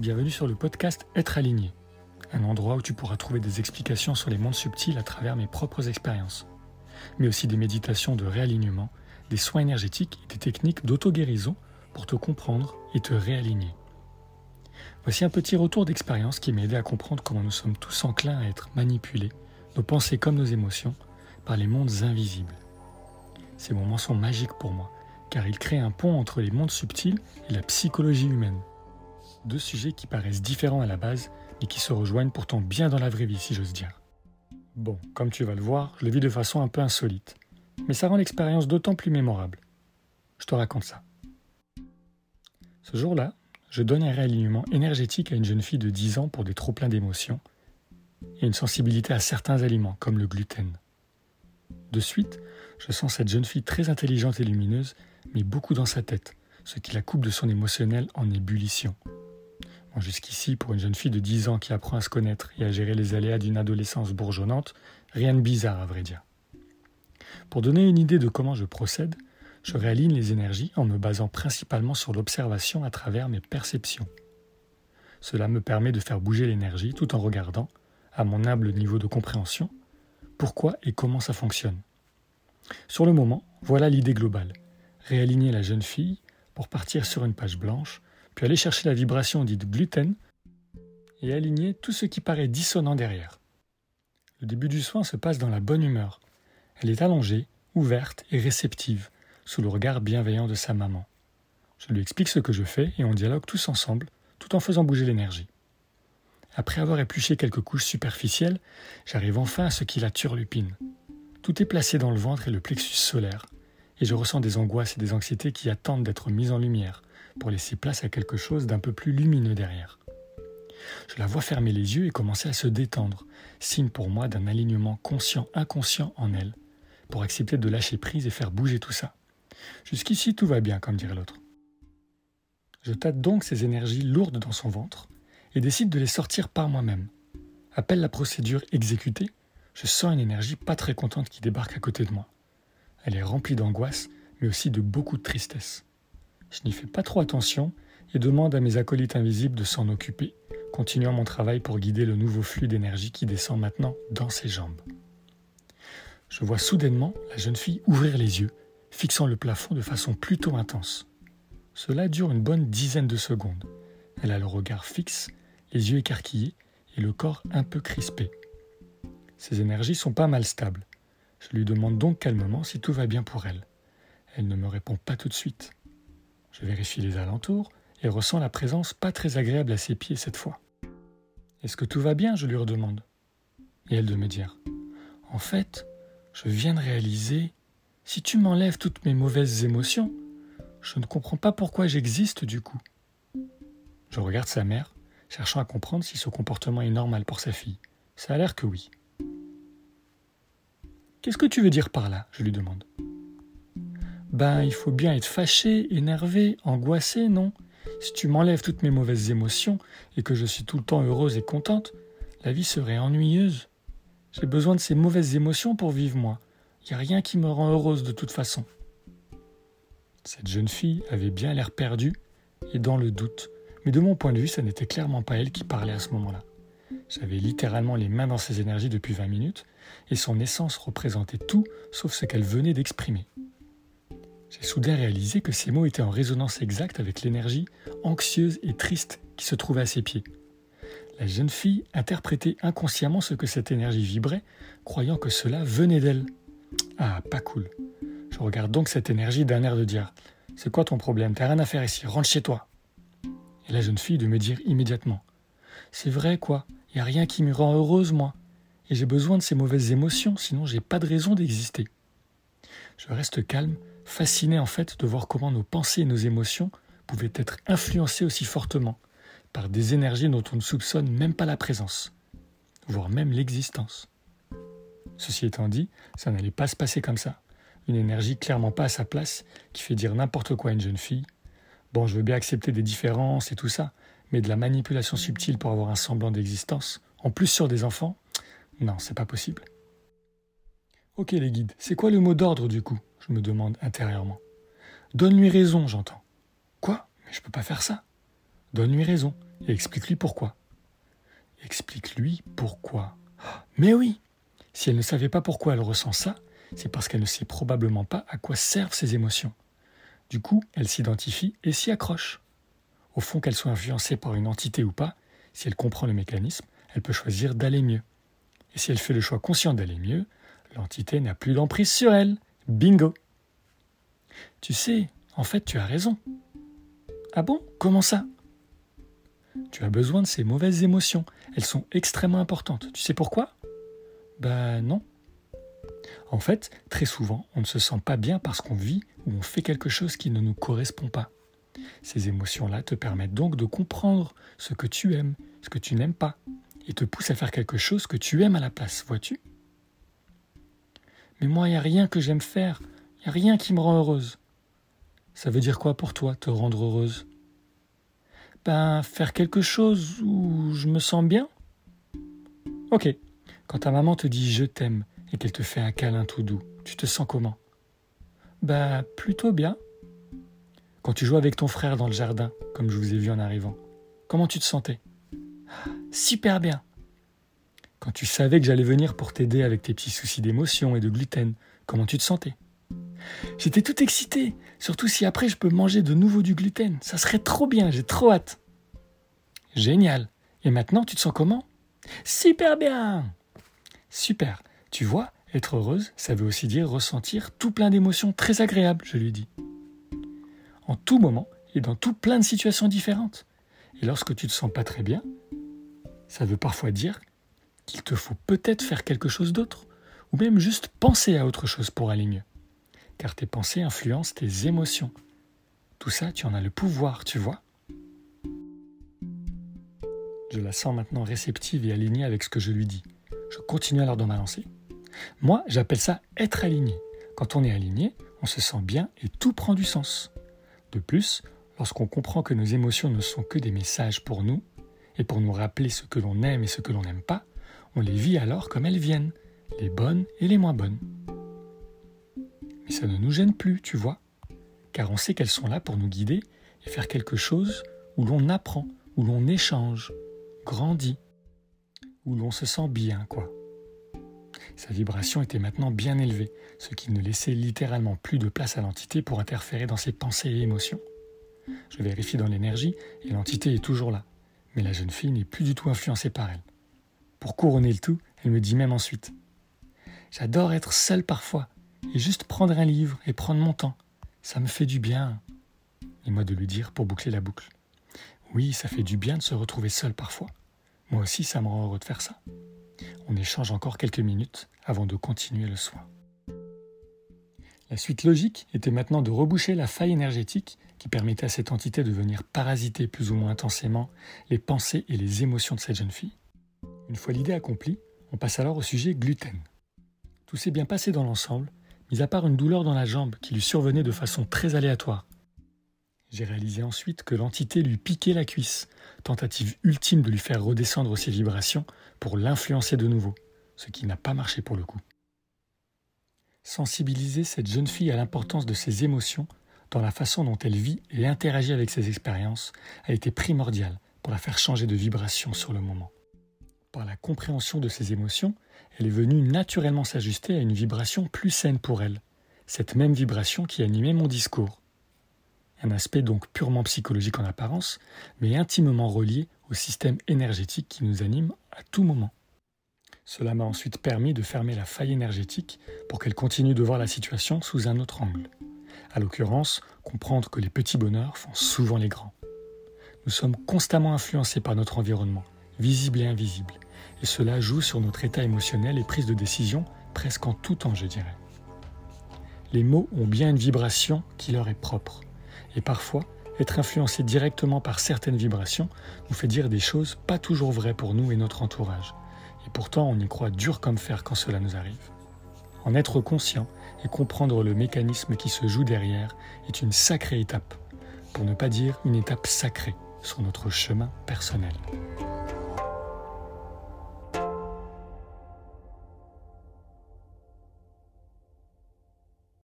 Bienvenue sur le podcast Être aligné, un endroit où tu pourras trouver des explications sur les mondes subtils à travers mes propres expériences, mais aussi des méditations de réalignement, des soins énergétiques et des techniques d'auto-guérison pour te comprendre et te réaligner. Voici un petit retour d'expérience qui m'a aidé à comprendre comment nous sommes tous enclins à être manipulés, nos pensées comme nos émotions, par les mondes invisibles. Ces moments sont magiques pour moi, car ils créent un pont entre les mondes subtils et la psychologie humaine. Deux sujets qui paraissent différents à la base, mais qui se rejoignent pourtant bien dans la vraie vie, si j'ose dire. Bon, comme tu vas le voir, je le vis de façon un peu insolite, mais ça rend l'expérience d'autant plus mémorable. Je te raconte ça. Ce jour-là, je donne un réalignement énergétique à une jeune fille de 10 ans pour des trop-pleins d'émotions et une sensibilité à certains aliments, comme le gluten. De suite, je sens cette jeune fille très intelligente et lumineuse, mais beaucoup dans sa tête, ce qui la coupe de son émotionnel en ébullition. Jusqu'ici, pour une jeune fille de 10 ans qui apprend à se connaître et à gérer les aléas d'une adolescence bourgeonnante, rien de bizarre à vrai dire. Pour donner une idée de comment je procède, je réaligne les énergies en me basant principalement sur l'observation à travers mes perceptions. Cela me permet de faire bouger l'énergie tout en regardant, à mon humble niveau de compréhension, pourquoi et comment ça fonctionne. Sur le moment, voilà l'idée globale. Réaligner la jeune fille pour partir sur une page blanche, puis aller chercher la vibration dite gluten et aligner tout ce qui paraît dissonant derrière. Le début du soin se passe dans la bonne humeur. Elle est allongée, ouverte et réceptive, sous le regard bienveillant de sa maman. Je lui explique ce que je fais et on dialogue tous ensemble, tout en faisant bouger l'énergie. Après avoir épluché quelques couches superficielles, j'arrive enfin à ce qui la turlupine. Tout est placé dans le ventre et le plexus solaire, et je ressens des angoisses et des anxiétés qui attendent d'être mises en lumière, pour laisser place à quelque chose d'un peu plus lumineux derrière. Je la vois fermer les yeux et commencer à se détendre, signe pour moi d'un alignement conscient-inconscient en elle, pour accepter de lâcher prise et faire bouger tout ça. Jusqu'ici tout va bien, comme dirait l'autre. Je tâte donc ces énergies lourdes dans son ventre et décide de les sortir par moi-même. Appelle la procédure exécutée, je sens une énergie pas très contente qui débarque à côté de moi. Elle est remplie d'angoisse, mais aussi de beaucoup de tristesse. Je n'y fais pas trop attention et demande à mes acolytes invisibles de s'en occuper, continuant mon travail pour guider le nouveau flux d'énergie qui descend maintenant dans ses jambes. Je vois soudainement la jeune fille ouvrir les yeux, fixant le plafond de façon plutôt intense. Cela dure une bonne dizaine de secondes. Elle a le regard fixe, les yeux écarquillés et le corps un peu crispé. Ses énergies sont pas mal stables. Je lui demande donc calmement si tout va bien pour elle. Elle ne me répond pas tout de suite. Je vérifie les alentours et ressens la présence pas très agréable à ses pieds cette fois. Est-ce que tout va bien je lui redemande. Et elle de me dire En fait, je viens de réaliser, si tu m'enlèves toutes mes mauvaises émotions, je ne comprends pas pourquoi j'existe du coup. Je regarde sa mère, cherchant à comprendre si ce comportement est normal pour sa fille. Ça a l'air que oui. Qu'est-ce que tu veux dire par là? Je lui demande. Ben, il faut bien être fâché, énervé, angoissé, non? Si tu m'enlèves toutes mes mauvaises émotions et que je suis tout le temps heureuse et contente, la vie serait ennuyeuse. J'ai besoin de ces mauvaises émotions pour vivre moi. Il n'y a rien qui me rend heureuse de toute façon. Cette jeune fille avait bien l'air perdue et dans le doute, mais de mon point de vue, ça n'était clairement pas elle qui parlait à ce moment-là. J'avais littéralement les mains dans ses énergies depuis 20 minutes, et son essence représentait tout sauf ce qu'elle venait d'exprimer. J'ai soudain réalisé que ces mots étaient en résonance exacte avec l'énergie anxieuse et triste qui se trouvait à ses pieds. La jeune fille interprétait inconsciemment ce que cette énergie vibrait, croyant que cela venait d'elle. Ah, pas cool. Je regarde donc cette énergie d'un air de dire C'est quoi ton problème? T'as rien à faire ici, rentre chez toi. Et la jeune fille de me dire immédiatement C'est vrai, quoi, n'y a rien qui me rend heureuse, moi. Et j'ai besoin de ces mauvaises émotions, sinon j'ai pas de raison d'exister. Je reste calme fasciné en fait de voir comment nos pensées et nos émotions pouvaient être influencées aussi fortement par des énergies dont on ne soupçonne même pas la présence, voire même l'existence. Ceci étant dit, ça n'allait pas se passer comme ça. Une énergie clairement pas à sa place qui fait dire n'importe quoi à une jeune fille. Bon, je veux bien accepter des différences et tout ça, mais de la manipulation subtile pour avoir un semblant d'existence, en plus sur des enfants, non, c'est pas possible. Ok les guides, c'est quoi le mot d'ordre du coup? Je me demande intérieurement. Donne-lui raison, j'entends. Quoi? Mais je peux pas faire ça. Donne-lui raison et explique-lui pourquoi. Explique-lui pourquoi. Mais oui, si elle ne savait pas pourquoi elle ressent ça, c'est parce qu'elle ne sait probablement pas à quoi servent ses émotions. Du coup, elle s'identifie et s'y accroche. Au fond, qu'elle soit influencée par une entité ou pas, si elle comprend le mécanisme, elle peut choisir d'aller mieux. Et si elle fait le choix conscient d'aller mieux, l'entité n'a plus d'emprise sur elle. Bingo Tu sais, en fait, tu as raison. Ah bon? Comment ça? Tu as besoin de ces mauvaises émotions. Elles sont extrêmement importantes. Tu sais pourquoi? Ben non. En fait, très souvent, on ne se sent pas bien parce qu'on vit ou on fait quelque chose qui ne nous correspond pas. Ces émotions-là te permettent donc de comprendre ce que tu aimes, ce que tu n'aimes pas, et te poussent à faire quelque chose que tu aimes à la place, vois-tu? Mais moi, il n'y a rien que j'aime faire, il n'y a rien qui me rend heureuse. Ça veut dire quoi pour toi, te rendre heureuse? Ben, faire quelque chose où je me sens bien Ok, quand ta maman te dit je t'aime et qu'elle te fait un câlin tout doux, tu te sens comment? Ben, plutôt bien. Quand tu joues avec ton frère dans le jardin, comme je vous ai vu en arrivant, comment tu te sentais? Super bien. Quand tu savais que j'allais venir pour t'aider avec tes petits soucis d'émotion et de gluten, comment tu te sentais? J'étais tout excité, surtout si après je peux manger de nouveau du gluten. Ça serait trop bien, j'ai trop hâte. Génial. Et maintenant, tu te sens comment? Super bien. Super. Tu vois, être heureuse, ça veut aussi dire ressentir tout plein d'émotions très agréables, je lui dis en tout moment et dans tout plein de situations différentes. Et lorsque tu te sens pas très bien, ça veut parfois dire qu'il te faut peut-être faire quelque chose d'autre, ou même juste penser à autre chose pour aller mieux. Car tes pensées influencent tes émotions. Tout ça, tu en as le pouvoir, tu vois. Je la sens maintenant réceptive et alignée avec ce que je lui dis. Je continue alors dans ma lancée. Moi, j'appelle ça être aligné. Quand on est aligné, on se sent bien et tout prend du sens. De plus, lorsqu'on comprend que nos émotions ne sont que des messages pour nous, et pour nous rappeler ce que l'on aime et ce que l'on n'aime pas, on les vit alors comme elles viennent, les bonnes et les moins bonnes. Mais ça ne nous gêne plus, tu vois, car on sait qu'elles sont là pour nous guider et faire quelque chose où l'on apprend, où l'on échange, grandit, où l'on se sent bien, quoi. Sa vibration était maintenant bien élevée, ce qui ne laissait littéralement plus de place à l'entité pour interférer dans ses pensées et émotions. Je vérifie dans l'énergie et l'entité est toujours là, mais la jeune fille n'est plus du tout influencée par elle. Pour couronner le tout, elle me dit même ensuite J'adore être seule parfois, et juste prendre un livre et prendre mon temps. Ça me fait du bien. Et moi de lui dire pour boucler la boucle Oui, ça fait du bien de se retrouver seule parfois. Moi aussi, ça me rend heureux de faire ça. On échange encore quelques minutes avant de continuer le soin. La suite logique était maintenant de reboucher la faille énergétique qui permettait à cette entité de venir parasiter plus ou moins intensément les pensées et les émotions de cette jeune fille. Une fois l'idée accomplie, on passe alors au sujet gluten. Tout s'est bien passé dans l'ensemble, mis à part une douleur dans la jambe qui lui survenait de façon très aléatoire. J'ai réalisé ensuite que l'entité lui piquait la cuisse, tentative ultime de lui faire redescendre ses vibrations pour l'influencer de nouveau, ce qui n'a pas marché pour le coup. Sensibiliser cette jeune fille à l'importance de ses émotions dans la façon dont elle vit et interagit avec ses expériences a été primordial pour la faire changer de vibration sur le moment. Par la compréhension de ses émotions, elle est venue naturellement s'ajuster à une vibration plus saine pour elle, cette même vibration qui animait mon discours. Un aspect donc purement psychologique en apparence, mais intimement relié au système énergétique qui nous anime à tout moment. Cela m'a ensuite permis de fermer la faille énergétique pour qu'elle continue de voir la situation sous un autre angle. À l'occurrence, comprendre que les petits bonheurs font souvent les grands. Nous sommes constamment influencés par notre environnement, visible et invisible, et cela joue sur notre état émotionnel et prise de décision presque en tout temps, je dirais. Les mots ont bien une vibration qui leur est propre, et parfois, être influencé directement par certaines vibrations nous fait dire des choses pas toujours vraies pour nous et notre entourage, et pourtant on y croit dur comme fer quand cela nous arrive. En être conscient et comprendre le mécanisme qui se joue derrière est une sacrée étape, pour ne pas dire une étape sacrée sur notre chemin personnel.